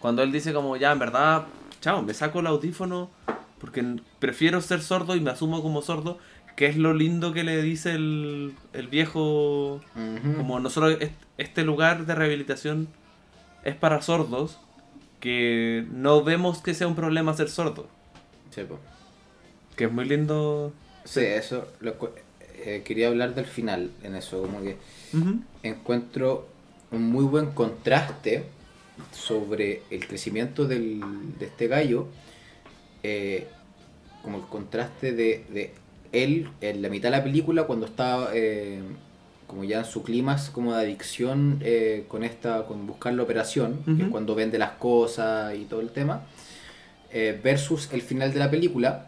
Cuando él dice como, ya, en verdad, chao, me saco el audífono porque prefiero ser sordo y me asumo como sordo, que es lo lindo que le dice el, el viejo, Ujú. como nosotros, est- este lugar de rehabilitación es para sordos, que no vemos que sea un problema ser sordo, Sí, que es muy lindo. Sí, eso lo eh, quería hablar del final en eso, como que encuentro un muy buen contraste sobre el crecimiento del, de este gallo, eh, como el contraste de, de él en la mitad de la película cuando está eh, como ya en su clímax como de adicción eh, con esta con buscar la operación, que es cuando vende las cosas y todo el tema, eh, versus el final de la película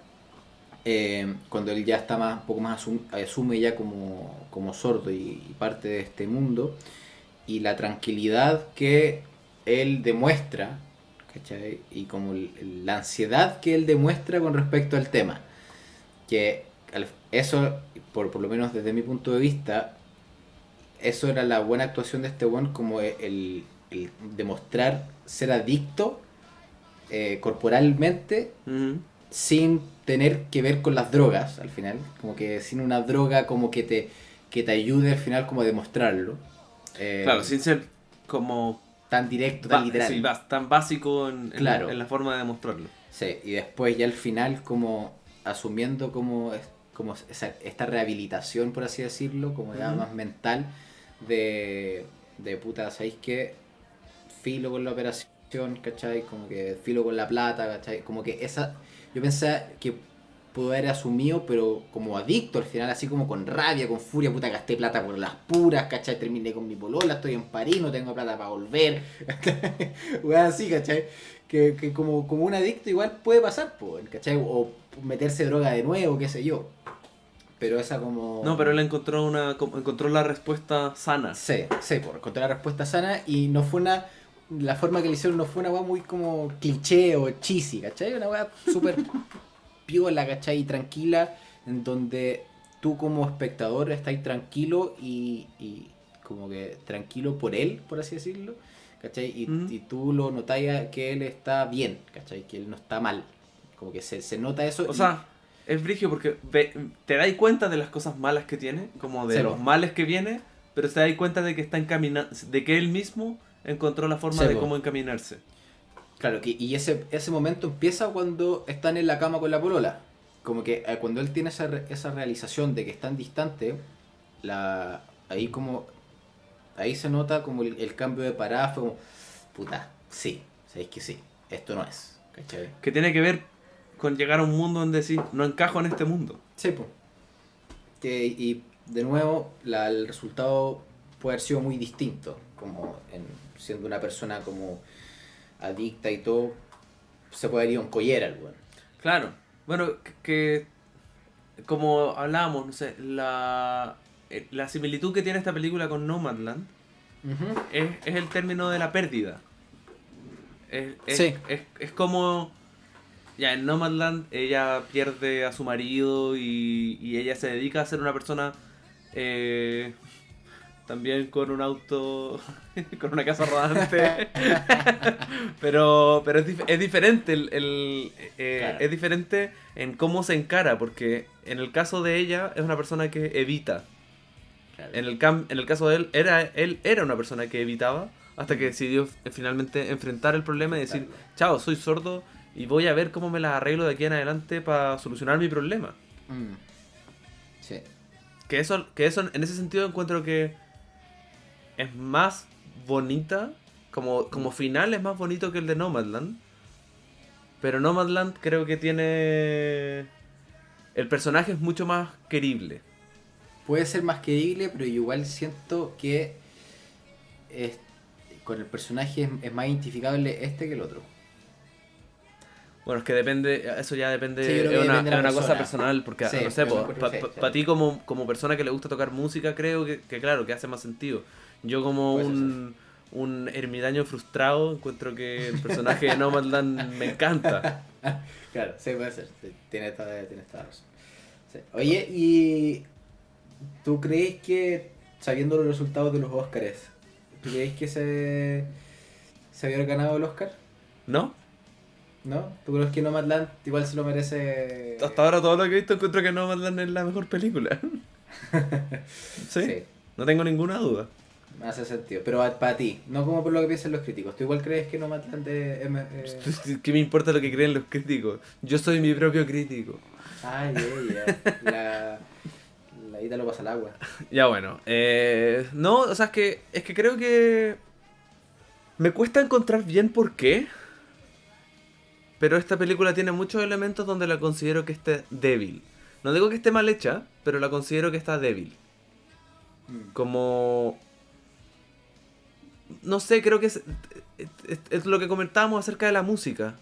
cuando él ya está más, un poco más asum- asume ya como, como sordo y, y parte de este mundo, y la tranquilidad que él demuestra, ¿cachai? Y como la ansiedad que él demuestra con respecto al tema. Que eso, por, por lo menos desde mi punto de vista, eso era la buena actuación de este one como el, el demostrar ser adicto eh, corporalmente sin tener que ver con las drogas al final, como que sin una droga como que te, que te ayude al final como a demostrarlo. Eh, Claro, sin ser como tan directo, tan literal. sí, tan básico en, en Claro. la, en la forma de demostrarlo. Sí, y después ya al final como asumiendo como, como esa- esta rehabilitación, por así decirlo, como ya más mental de, de puta, ¿sabéis qué? Filo con la operación, ¿cachai? Como que filo con la plata, ¿cachai? Como que esa, yo pensaba que pudo haber asumido, pero como adicto al final, así como con rabia, con furia, puta, gasté plata por las puras, ¿cachai? Terminé con mi polola, estoy en París, no tengo plata para volver, <laughs> Weón, así, ¿cachai? Que, que como, como un adicto igual puede pasar, ¿cachai? O meterse droga de nuevo, qué sé yo. Pero esa como... No, pero él encontró una como- encontró la respuesta sana. Sí, sí, por encontrar la respuesta sana y no fue una... La forma que le hicieron no fue una weá muy como cliché o cheesy, ¿cachai? Una weá súper <laughs> piola, ¿cachai? Y tranquila, en donde tú como espectador estás tranquilo y, y como que tranquilo por él, por así decirlo, ¿cachai? Y, tú lo notáis que él está bien, ¿cachai? Que él no está mal. Como que se, se nota eso. O y- sea, es brigio porque ve- te dais cuenta de las cosas malas que tiene, como de Sí, los po. males que viene, pero te dais cuenta de que está encaminando, de que él mismo encontró la forma Sí, de po. cómo encaminarse. Claro, que, y ese, ese momento empieza cuando están en la cama con la polola. Como que eh, cuando él tiene esa, re- esa realización de que están distantes, la, ahí como ahí se nota como el, el cambio de parada, fue como, puta, sí, sabéis que sí, esto no es. ¿Cachai? Que tiene que ver con llegar a un mundo donde decir, no encajo en este mundo. Sí, pues. y de nuevo, la- el resultado puede haber sido muy distinto, como en, siendo una persona como adicta y todo, se puede haber ido en collera. Claro. Bueno, que, que como hablábamos, no sé, la, eh, la similitud que tiene esta película con Nomadland es, es el término de la pérdida. Es, es, Sí. es, es como. Ya, en Nomadland ella pierde a su marido y, y ella se dedica a ser una persona. eh, también con un auto. <laughs> con una casa rodante. <laughs> pero pero es, dif- es diferente. El, el, eh, Claro. Es diferente en cómo se encara. Porque en el caso de ella es una persona que evita. Claro. En el, cam- en el caso de él, era, él era una persona que evitaba hasta que decidió eh, finalmente enfrentar el problema y decir, chao, soy sordo y voy a ver cómo me las arreglo de aquí en adelante para solucionar mi problema. Mm. Sí. Que eso, que eso en ese sentido encuentro que es más bonita, como, como final es más bonito que el de Nomadland. Pero Nomadland creo que tiene... El personaje es mucho más querible. Puede ser más querible, pero igual siento que es- con el personaje es, es más identificable este que el otro. Bueno, es que depende, eso ya depende, Sí, es una, depende cosa persona. personal, porque Sí, no sé, para ti como, como persona que le gusta tocar música, creo que, que claro, que hace más sentido. Yo como un, un ermitaño frustrado, encuentro que el personaje de Nomadland me encanta. <laughs> Claro, sí, puede ser. sí, Tienes toda, tienes toda razón. Sí. Oye, ¿y tú crees que, sabiendo los resultados de los Oscars, ¿tú crees que se, se había ganado el Oscar? ¿No? ¿No? ¿Tú crees que Nomadland igual se lo merece? Hasta ahora todo lo que he visto encuentro que Nomadland es la mejor película. <laughs> ¿Sí? Sí. No tengo ninguna duda. Me hace sentido. Pero para ti, no como por lo que piensan los críticos. ¿Tú igual crees que Nomadland es... es- <laughs> ¿Qué me importa lo que creen los críticos? Yo soy mi propio crítico. Ay, ella. La... La ida lo pasa al agua. <laughs> Ya bueno, eh, no, o sea, es que, es que creo que me cuesta encontrar bien por qué, pero esta película tiene muchos elementos donde la considero que esté débil. No digo que esté mal hecha, pero la considero que está débil. Mm. Como... No sé, creo que es, es, es lo que comentábamos acerca de la música.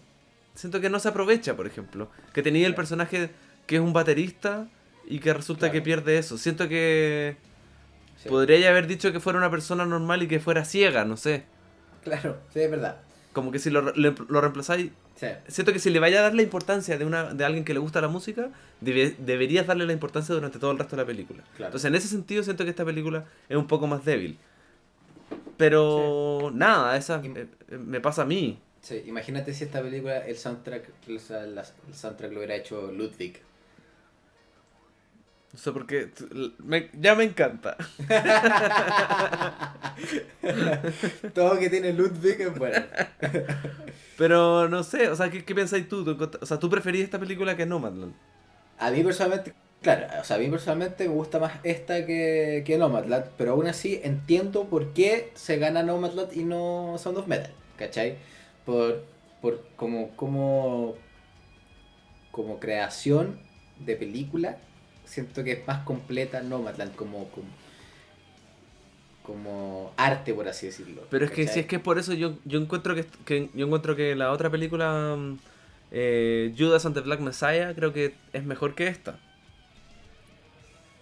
Siento que no se aprovecha, por ejemplo. Que tenía el personaje que es un baterista y que resulta Claro. que pierde eso. Siento que... Sí. Podría haber dicho que fuera una persona normal y que fuera ciega, no sé. Claro, sí, es verdad. Como que si lo, lo reemplazáis. Sí. Siento que si le vaya a dar la importancia de una de alguien que le gusta la música, debe- deberías darle la importancia durante todo el resto de la película. Claro. Entonces, en ese sentido, siento que esta película es un poco más débil. Pero nada, esa Y- eh, eh, me pasa a mí. Sí, imagínate si esta película, el soundtrack, el soundtrack lo hubiera hecho Ludwig. No sé por qué. t- l- me- ya me encanta. <laughs> Todo que tiene Ludwig es bueno. Pero no sé, o sea, ¿qué, qué pensáis tú? ¿Tú encont- O sea, ¿tú preferís esta película que Nomadland? A mí personalmente, claro, o sea, a mí personalmente me gusta más esta que, que Nomadland, pero aún así entiendo por qué se gana Nomadland y no Sound of Metal, ¿cachai? Por, por como, como, como creación de película, siento que es más completa Nomadland como, como, como arte, por así decirlo. Pero es que si es que por eso yo, yo encuentro que, que- yo encuentro que la otra película mm, eh, Judas and the Black Messiah creo que es mejor que esta.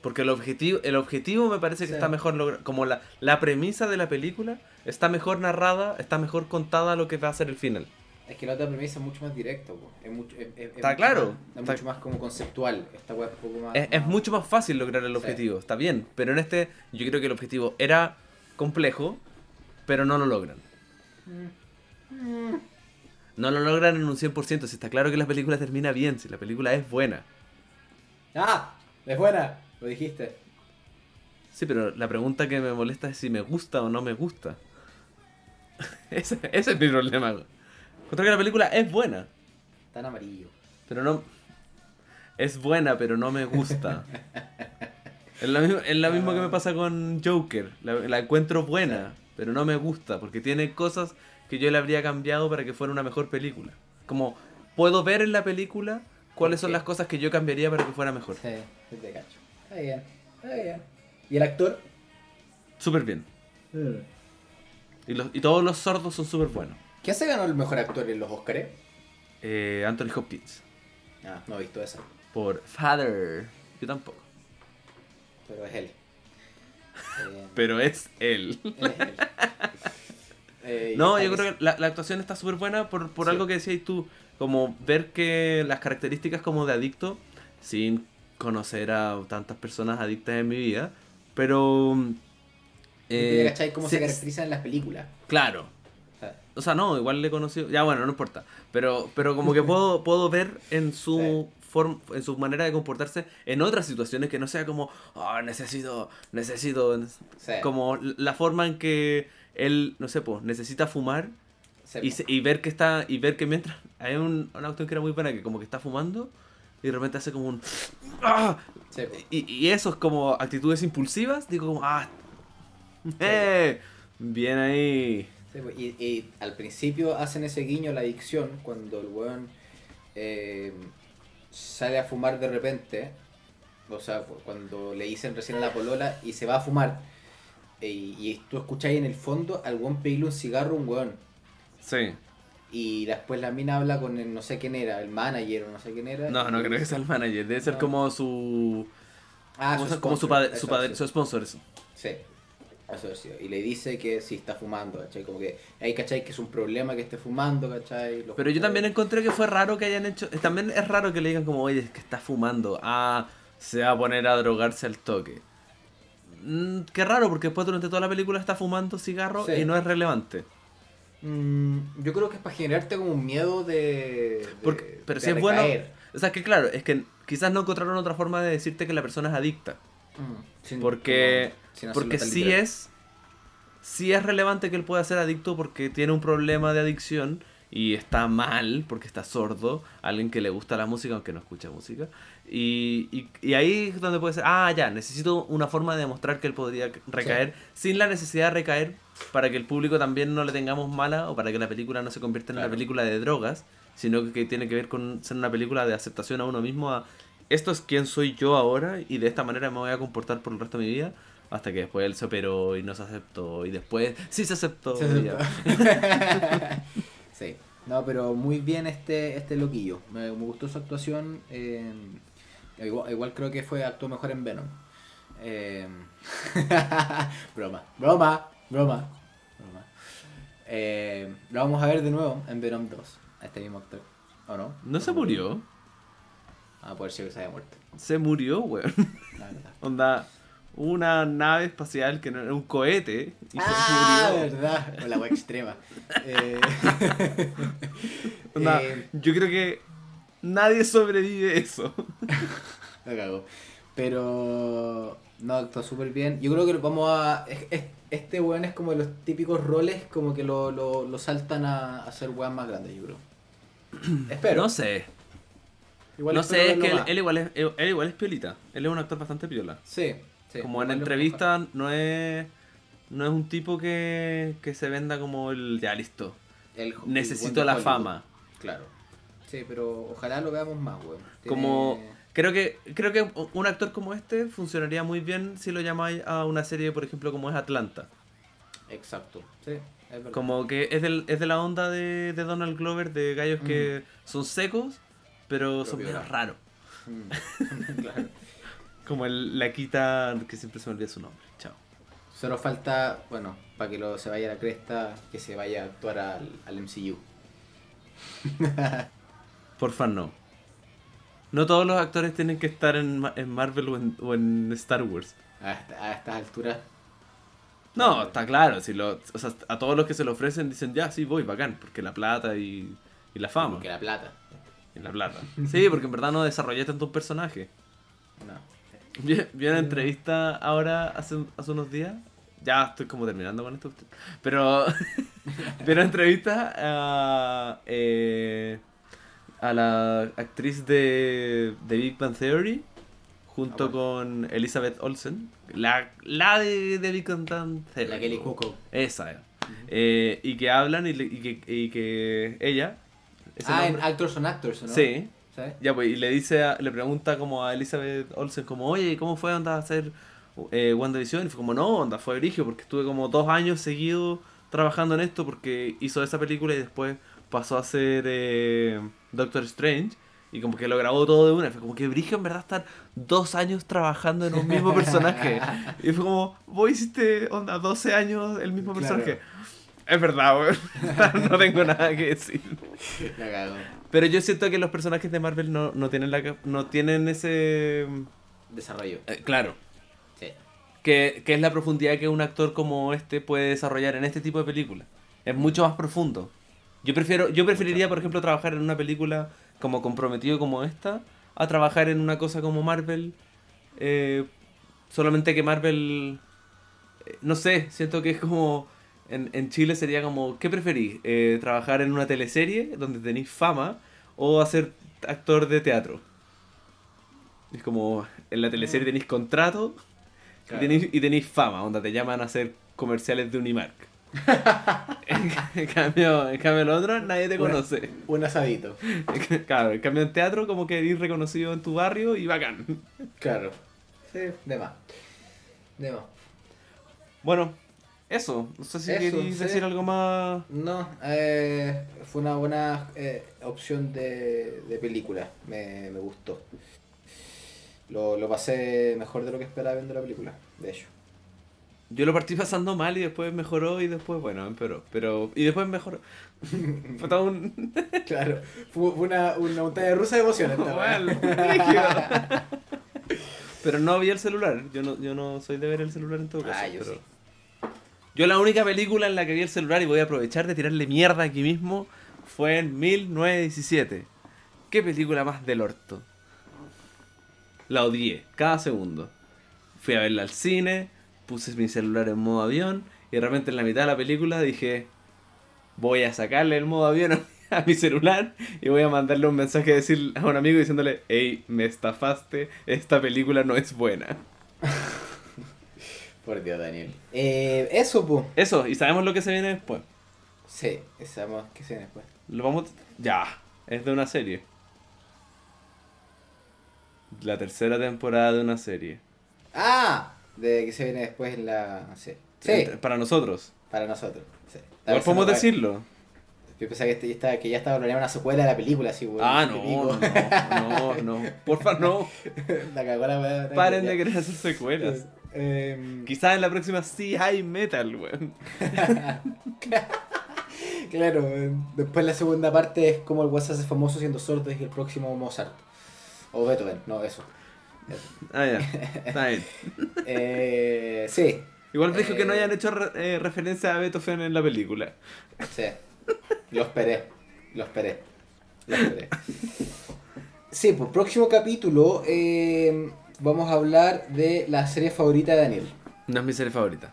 Porque el objetivo, el objetivo me parece que Sí. está mejor logrado. Como la, la premisa de la película está mejor narrada, está mejor contada lo que va a ser el final. Es que la otra premisa es mucho más directo, po. es mucho, es, es- es Está mucho claro. más- es Está- mucho más como conceptual. Esta es poco más. Es, más- mucho más fácil lograr el Sí. objetivo, está bien. Pero en este yo creo que el objetivo era complejo, pero no lo logran. No lo logran en un 100%, si está claro que la película termina bien, si la película es buena. ¡Ah! Es buena, lo dijiste. Sí, pero la pregunta que me molesta es si me gusta o no me gusta. <laughs> ese, ese es mi problema. Encuentro que la película es buena, Tan amarillo. pero no... Es buena, pero no me gusta. Es lo mismo, es lo mismo que me pasa con Joker. La, la encuentro buena, pero no me gusta, porque tiene cosas que yo le habría cambiado para que fuera una mejor película. Como, puedo ver en la película cuáles son las cosas que yo cambiaría para que fuera mejor. Sí, sí te cacho. Está bien, está bien. ¿Y el actor? Súper bien. Y, los, y todos los sordos son súper buenos. ¿Quién se ganó el mejor actor en los Oscars? Eh, Anthony Hopkins. Ah, no he visto eso, Por Father. Yo tampoco. pero es él. <laughs> Eh, Pero es él. es él. <laughs> Eh, No, yo creo que la, la actuación está súper buena por, por Sí. algo que decías tú. Como ver que las características como de adicto, sin conocer a tantas personas adictas en mi vida, pero... ¿Te eh, cachai cómo se- se caracterizan en las películas? Claro. O sea, no, igual le he conocido... Ya, bueno, no importa. Pero, pero como que puedo, <laughs> puedo ver en su Sí. forma, en su manera de comportarse en otras situaciones que no sea como, oh, necesito, necesito, Sí. como la forma en que él, no sé, pues, necesita fumar Sí, y, se- y ver que está, y ver que mientras, <laughs> hay un, una que era muy buena que como que está fumando y de repente hace como un, <laughs> ¡ah! Y, y eso es como actitudes impulsivas, digo como, ah, eh, bien ahí. Sí, pues, y, y al principio hacen ese guiño a la adicción cuando el weón eh, sale a fumar de repente. O sea, cu- cuando le dicen recién a la polola y se va a fumar. eh, Y, y tú escucháis en el fondo al weón pedirle un cigarro a un weón. Sí. Y después la mina habla con el no sé quién era, el manager o no sé quién era. No, no creo que sea el manager, debe ser No. como su... Ah, como, su como su, padre, su, padre- su sponsor, eso. Sí, Y le dice que si está fumando, ¿cachai? Como que ahí, ¿cachai? Que es un problema que esté fumando, ¿cachai? Los- Pero yo también encontré que fue raro que hayan hecho... También es raro que le digan como, oye, es que está fumando. Ah, se va a poner a drogarse al toque. Mm, qué raro, porque después durante toda la película está fumando cigarro Sí. y no es relevante. Mm, yo creo que es para generarte como un miedo de. de- Porque, pero de si es bueno... O sea, que claro, es que quizás no encontraron otra forma de decirte que la persona es adicta. Mm, sin- Porque, sin porque sí literal. es sí es relevante que él pueda ser adicto porque tiene un problema de adicción y está mal porque está sordo, alguien que le gusta la música aunque no escucha música. Y, y, y ahí es donde puede ser, ah, ya, necesito una forma de demostrar que él podría recaer sin la necesidad de recaer para que el público también no le tengamos mala o para que la película no se convierta en una película de drogas, sino que tiene que ver con ser una película de aceptación a uno mismo, a esto es quién soy yo ahora y de esta manera me voy a comportar por el resto de mi vida. Hasta que después él se operó y no se aceptó. Y después sí se aceptó. Se <laughs> sí. No, pero muy bien este, este loquillo. Me, me gustó su actuación. eh, igual, igual creo que fue actuó mejor en Venom. Eh, <laughs> broma, broma, broma, broma. Eh, lo vamos a ver de nuevo en Venom 2. A este mismo actor. ¿O no? No se murió. Ah, puede ser que se haya muerto. Se murió, weón. La verdad. <laughs> Onda, una nave espacial que no era un cohete. Y ah, se murió. verdad. O la wea extrema. <laughs> Eh, Onda, <laughs> eh, yo creo que nadie sobrevive eso. La cago. Pero no actuó súper bien. Yo creo que vamos a. es- es- Este weón es como de los típicos roles como que lo, lo, lo saltan a, a hacer weón más grandes, yo creo. <clears throat> Espero. No sé. Igual no sé, es que él, él igual es, él, él igual es piolita. Él es un actor bastante piola. Sí, sí. como en lo- entrevista no es no es un tipo que, que se venda como el ya listo. el- Necesito la fama. Claro. Sí, pero ojalá lo veamos más, weón. Tiene- Como creo que creo que un actor como este funcionaría muy bien si lo llamáis a una serie, por ejemplo, como es Atlanta. Exacto. Sí, es. Como que es, del, es de la onda de, de Donald Glover, de gallos que son secos, pero son medio raros. Mm, <laughs> claro. Como el, la quita, que siempre se me olvida su nombre. Chao. Solo falta, bueno, para que lo, se vaya a la cresta, que se vaya a actuar al, al MCU. <laughs> Porfa, no. No todos los actores tienen que estar en, en Marvel o en, o en Star Wars. A, esta- a estas alturas. No, está claro. Si lo, o sea, a todos los que se lo ofrecen dicen, ya, sí, voy, bacán, porque la plata y, y la fama. Que la plata. Y la plata. Sí, porque en verdad no desarrollé tanto un personaje. No. Vi, vi una entrevista ahora, hace, hace unos días. Ya estoy como terminando con esto. Pero <laughs> vi una entrevista a, eh, a la actriz de, de Big Bang Theory junto Ah, con Elizabeth Olsen. La, la de, de Big Bang Theory. La Kelly Cuoco. Esa, eh. Eh, y que hablan y, y que, y que ella... Ah, en Actors on Actors, ¿no? Sí. ¿Sabes? Ya, pues, y le dice, a- le pregunta como a Elizabeth Olsen, como, oye, ¿cómo fue onda hacer eh, WandaVision? Y fue como, no, onda, fue brigio, porque estuve como dos años seguidos trabajando en esto, porque hizo esa película y después pasó a hacer eh, Doctor Strange, y como que lo grabó todo de una, y fue como que brigio en verdad estar dos años trabajando en un mismo <laughs> personaje. y fue como, vos hiciste, onda, 12 años el mismo Claro. personaje. Es verdad, weón. <laughs> <laughs> no tengo nada que decir. La cago. Pero yo siento que los personajes de Marvel no, no tienen la no tienen ese Desarrollo. eh, claro Sí. que, que es la profundidad que un actor como este puede desarrollar en este tipo de películas. Es mucho más profundo. Yo prefiero yo preferiría, por ejemplo, trabajar en una película como comprometido como esta a trabajar en una cosa como Marvel. eh, solamente que Marvel, eh, no sé, siento que es como... En, en Chile sería como, ¿qué preferís? Eh, ¿Trabajar en una teleserie donde tenéis fama o hacer actor de teatro? Es como, en la teleserie tenéis contrato Claro. y, tenéis, y tenéis fama, donde te llaman a hacer comerciales de Unimark. <laughs> en, en cambio, en cambio, el otro nadie te conoce. Un asadito. <laughs> Claro, en cambio en teatro como que eres reconocido en tu barrio y bacán. Claro. Sí, de más. De más. Bueno, eso. No sé si queréis sí. decir algo más. No, eh, fue una buena eh, opción de, de película. Me, me gustó. Lo, lo pasé mejor de lo que esperaba viendo la película, de hecho. Yo lo partí pasando mal y después mejoró y después, bueno, empeoró. Pero, y después mejoró. <laughs> Fue todo un... <laughs> Claro, fue una, una montaña rusa de emociones. Bueno, <laughs> pero no vi el celular. Yo no, yo no soy de ver el celular en todo caso. Ah, yo pero- sí. Yo la única película en la que vi el celular y voy a aprovechar de tirarle mierda aquí mismo fue en 1917. ¿Qué película más del orto? La odié, cada segundo. Fui a verla al cine, puse mi celular en modo avión y de repente en la mitad de la película dije, voy a sacarle el modo avión <laughs> a, mi celular y voy a mandarle un mensaje a, decir, a un amigo diciéndole, hey, me estafaste, esta película no es buena. <laughs> Por Dios, Daniel. Eh, eso, pues. Eso, y sabemos lo que se viene después. Sí, sabemos que se viene después. Lo vamos. Ya, es de una serie. La tercera temporada de una serie. Ah, de que se viene después en la. Sí, sí Para nosotros. para nosotros. Sí. Igual podemos decirlo. Yo pensaba que, este- ya estaba, que ya estaba planeada una secuela de la película, así, weón. Ah, no, no, no, no. Porfa, no. <laughs> la cagó la. Paren de querer hacer secuelas. Em, Quizás en la próxima sí hay metal, weón. <laughs> claro, em, después la segunda parte es como el WhatsApp es famoso siendo sordo y el próximo Mozart. O Beethoven, no, eso. Ah, ya. Está bien. <laughs> Eh, sí, Igual dijo que no Eh. hayan hecho re- eh, referencia a Beethoven en la película. sí. Lo esperé. Lo esperé. Lo esperé. Sí, pues próximo capítulo em, vamos a hablar de la serie favorita de Daniel. No es mi serie favorita.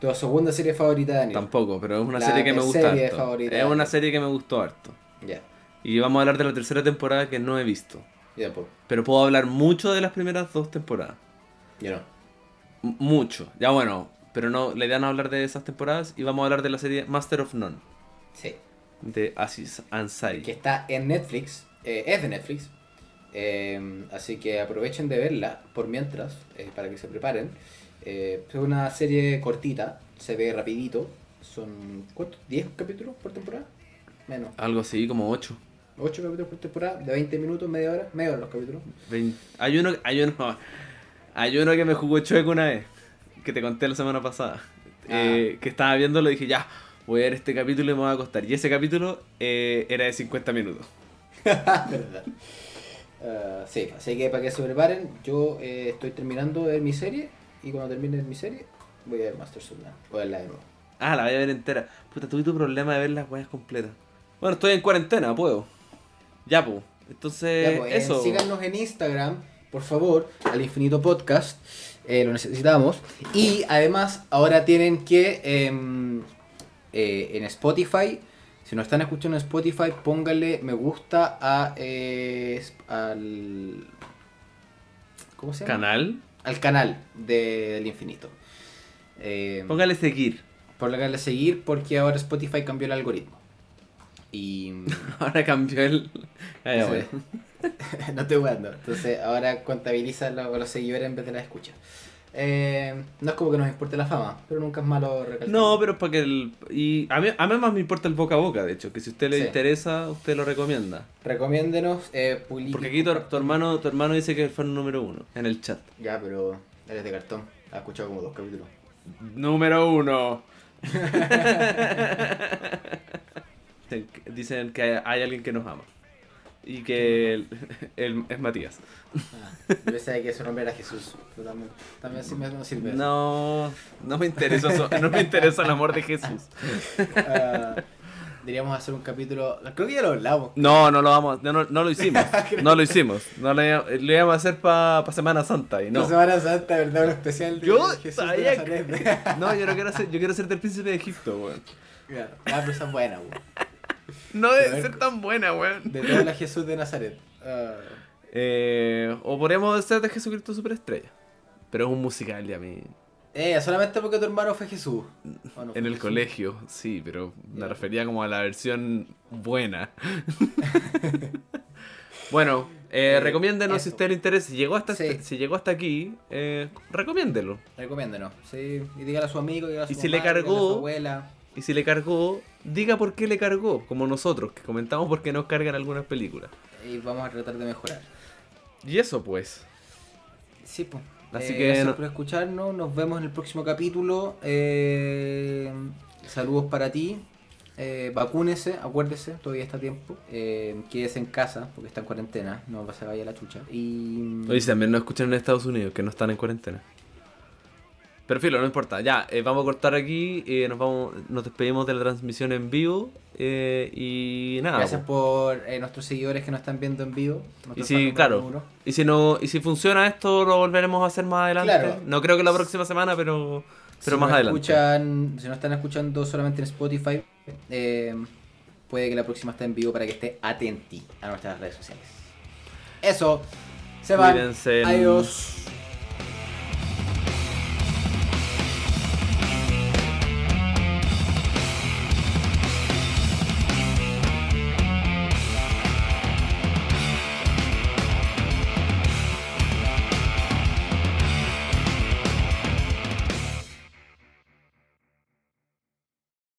Tu segunda serie favorita de Daniel. Tampoco, pero es una La serie que me gusta serie harto. Es una serie que me gustó harto. Ya, Y vamos a hablar de la tercera temporada que no he visto. ya, pues. Pero puedo hablar mucho de las primeras dos temporadas. Yo no. M- mucho. Ya bueno, pero no, la idea no es hablar de esas temporadas y vamos a hablar de la serie Master of None Sí. de Aziz Ansari. que está en Netflix, eh, es de Netflix, eh, así que aprovechen de verla por mientras, eh, para que se preparen. Eh, es una serie cortita, se ve rapidito, son ¿cuántos? ¿10 capítulos por temporada? Menos, Algo así, como 8. 8 capítulos por temporada, de 20 minutos, media hora, media hora los capítulos. Hay uno, hay uno, hay uno que me jugó chueco una vez, que te conté la semana pasada. Ah. Que estaba viéndolo y dije, ya, voy a ver este capítulo y me va a costar. Y ese capítulo eh, era de 50 minutos. <laughs> Verdad. Ah, sí, así que para que se preparen, yo eh, estoy terminando de ver mi serie y cuando termine mi serie voy a ver Master of None, voy a verla de nuevo. Ah, la voy a ver entera. Puta, tuve tu problema de ver las weas completas. Bueno, estoy en cuarentena, puedo. Ya, pues. Entonces, Ya, pues, eh, síganos en Instagram, por favor, al Infinito Podcast. eh, lo necesitamos. Y además, ahora tienen que em, eh, en Spotify, si nos están escuchando en Spotify, pónganle me gusta a eh, al. ¿Cómo se llama? Canal. Al canal de- del Infinito. Eh, Póngale seguir. pónganle a seguir porque ahora Spotify cambió el algoritmo. Y. <laughs> Ahora cambió el. Ah, <laughs> no estoy jugando. Entonces ahora contabiliza lo- los seguidores en vez de las escuchas. Eh, no es como que nos importe la fama, pero nunca es malo recalcar. No, pero es para que el. Y a mí, a mí más me importa el boca a boca, de hecho. Que si a usted le Sí. interesa, usted lo recomienda. Recomiéndenos, eh, Porque aquí tu, tu hermano tu hermano dice que es el fan número uno en el chat. Ya, pero eres de cartón. Ha escuchado como dos capítulos. Número uno. <laughs> <laughs> Dicen que hay alguien que nos ama. Y que él, él es Matías. Ah, yo pensaba que su nombre era Jesús. Pero también, también sí me sirve. No, no me interesa eso, no me interesa el amor de Jesús. Ah, Deberíamos hacer un capítulo. Creo que ya lo hablamos. No, no lo vamos, no, no, no lo hicimos. <laughs> No lo hicimos. No lo, íbamos- lo íbamos a hacer para Semana Santa y no. La Semana Santa, ¿verdad? Un especial de Yo Jesús de que-. <laughs> No, yo no quiero ser, yo quiero ser del príncipe de Egipto, weón. Claro. Ah, pero esa es buena, weón. No debe ser tan buena, weón. De toda la Jesús de Nazaret. Ah. Eh, o podríamos ser de Jesucristo Superestrella. Pero es un musical y a mí. Eh, solamente porque tu hermano fue Jesús. ¿O no fue En el Jesús? colegio, sí, pero me refería como a la versión buena. <laughs> bueno, eh, Eh, recomiéndenos eso. si usted le interesa. Si llegó hasta, Sí. este- si llegó hasta aquí, eh, recomiéndelo. Recomiéndenos, sí. Y dígale a su amigo, dígale a su Y si le mamá, dígale a cargó- su abuela. Y si le cargó, diga por qué le cargó, como nosotros, que comentamos por qué nos cargan algunas películas. Y vamos a tratar de mejorar. Y eso pues. Sí, pues. Así Eh, que gracias no- por escucharnos. Nos vemos en el próximo capítulo. Eh, saludos para ti. Eh, vacúnese, acuérdese, todavía está a tiempo. Eh, quédese en casa porque está en cuarentena. No a vaya la chucha. Y. Oye, si también nos escuchan en Estados Unidos, que no están en cuarentena. Pero filo, no importa. Ya, eh, vamos a cortar aquí. eh, nos vamos nos despedimos de la transmisión en vivo. eh, y nada. Gracias po. por eh, nuestros seguidores que nos están viendo en vivo. Y si, claro, uno. y si no, y si funciona esto, lo volveremos a hacer más adelante. Claro. No creo que la próxima semana, pero, pero si más adelante. Escuchan, si no están escuchando solamente en Spotify, puede que la próxima esté en vivo para que esté atenti a nuestras redes sociales. Eso. Se van. Cuídense. Adiós.